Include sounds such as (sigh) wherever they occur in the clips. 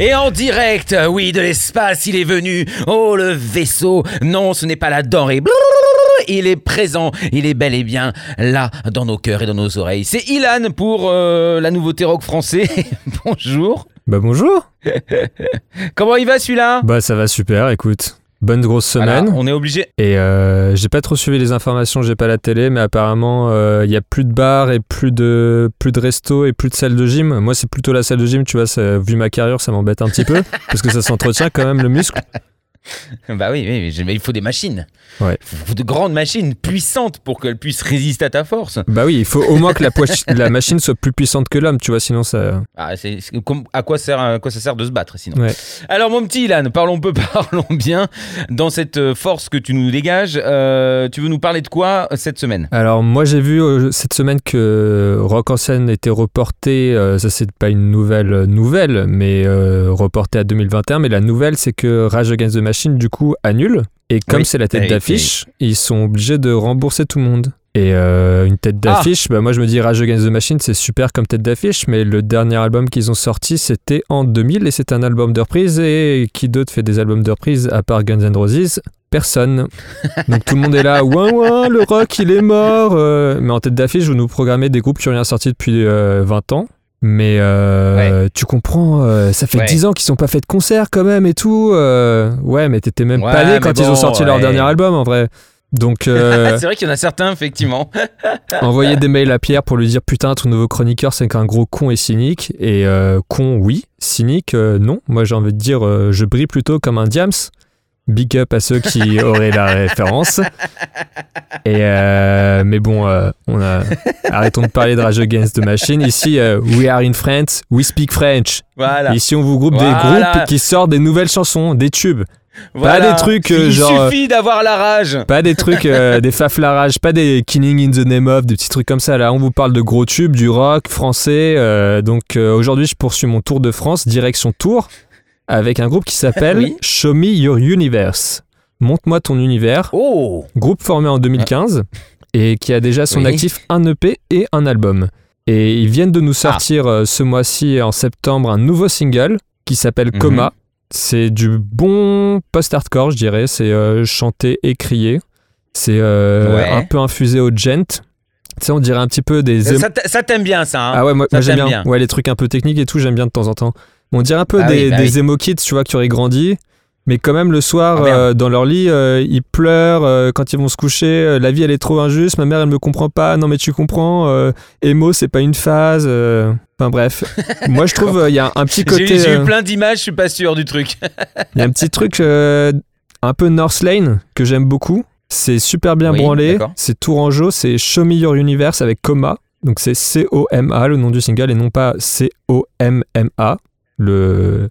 Et en direct, oui, de l'espace, il est venu. Oh, le vaisseau. Non, ce n'est pas la denrée. Il est présent, il est bel et bien là dans nos cœurs et dans nos oreilles. C'est Ilan pour euh, la nouveauté rock français. (laughs) Bonjour. Bah bonjour. (laughs) Comment il va celui-là? Bah ça va super, écoute. Bonne grosse semaine. on est obligé. Et euh, j'ai pas trop suivi les informations, j'ai pas la télé, mais apparemment il y a plus de bars et plus de plus de restos et plus de salles de gym. Moi c'est plutôt la salle de gym, tu vois, ça, vu ma carrière ça m'embête un petit peu (laughs) parce que ça s'entretient quand même le muscle. (laughs) bah oui, oui, mais il faut des machines. Ouais. Il faut de grandes machines puissantes pour qu'elles puissent résister à ta force. Bah oui, il faut au moins que la, (laughs) la machine soit plus puissante que l'homme, tu vois, sinon ça. Ah, à, quoi sert, à quoi ça sert de se battre sinon? Alors, mon petit Ilan, parlons peu, (laughs) parlons bien. Dans cette euh, force que tu nous dégages, euh, tu veux nous parler de quoi euh, cette semaine? Alors, moi j'ai vu cette semaine que Rock en scène était reporté. ça, c'est pas une nouvelle nouvelle, mais reporté à 2021. Mais la nouvelle, c'est que Rage Against the Machine du coup, annule. Et comme c'est la tête d'affiche, ils sont obligés de rembourser tout le monde. Et euh, une tête ah. d'affiche, bah moi je me dis Rage Against the Machine, c'est super comme tête d'affiche, mais le dernier album qu'ils ont sorti, c'était en 2000 et c'est un album de reprise. Et qui d'autre fait des albums de reprise à part Guns N' Roses? Personne. (laughs) Donc tout le monde est là, ouin ouin, le rock il est mort. Euh. mais en tête d'affiche, vous nous programmez des groupes qui n'ont rien sorti depuis 20 euh, ans. Mais euh, tu comprends, euh, ça fait 10 ans qu'ils sont pas fait de concert quand même et tout. Euh, ouais, mais t'étais même pas né quand ils ont sorti leur dernier album en vrai. Donc (laughs) c'est vrai qu'il y en a certains effectivement. (laughs) envoyer des mails à Pierre pour lui dire putain ton nouveau chroniqueur c'est qu'un gros con et cynique et con oui, cynique non. Moi j'ai envie de dire je brille plutôt comme un diams. Big up à ceux qui (laughs) auraient la référence. Et euh, mais bon, euh, on a arrêtons de parler de Rage Against the Machine. Ici, euh, we are in France, we speak French. Voilà. Ici, on vous groupe des groupes qui sortent des nouvelles chansons, des tubes. Pas des trucs Il genre. suffit d'avoir la rage. Pas des trucs, (laughs) des faf la rage, pas des Killing in the Name of, des petits trucs comme ça. Là, on vous parle de gros tubes, du rock français. donc aujourd'hui, je poursuis mon tour de France, direction Tours avec un groupe qui s'appelle (laughs) Show Me Your Universe. Montre-moi ton univers. Oh Groupe formé en 2015 et qui a déjà son actif un EP et un album. Et ils viennent de nous ah. sortir euh, ce mois-ci en septembre un nouveau single qui s'appelle mhm. Coma. C'est du bon post-hardcore, je dirais. C'est euh, chanté et crié. C'est euh, un peu infusé au gent. Tu sais, on dirait un petit peu des. Ça t'aime bien, ça. Hein ah ouais, moi, j'aime bien. bien. Ouais, les trucs un peu techniques et tout, j'aime bien de temps en temps. On dirait un peu ah des, bah emo kids, tu vois, qui auraient grandi. Mais quand même, le soir, ah, euh, dans leur lit, euh, ils pleurent euh, quand ils vont se coucher. la vie, elle est trop injuste. Ma mère, elle me comprend pas. Non, mais tu comprends. emo, c'est pas une phase. Enfin bref. (laughs) Moi, je trouve il y a un petit côté. J'ai eu plein d'images. Je suis pas sûr du truc. Il y a un petit truc un peu North Lane que j'aime beaucoup. C'est super bien branlé. C'est Tourangeau. C'est Show Me Your Universe avec Coma. Donc c'est C-O-M-A, le nom du single, et non pas C-O-M-M-A le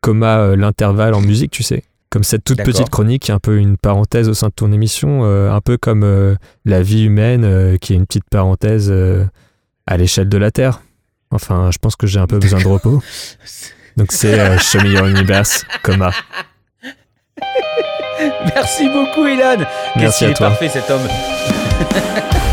coma, euh, l'intervalle en musique, tu sais. Comme cette toute petite chronique qui est un peu une parenthèse au sein de ton émission, euh, un peu comme euh, la vie humaine qui est une petite parenthèse à l'échelle de la Terre. Enfin, je pense que j'ai un peu besoin de repos. (laughs) Donc c'est Show Me Your Universe, coma. Merci beaucoup, Ilan. Merci à toi. parfait cet homme. (laughs)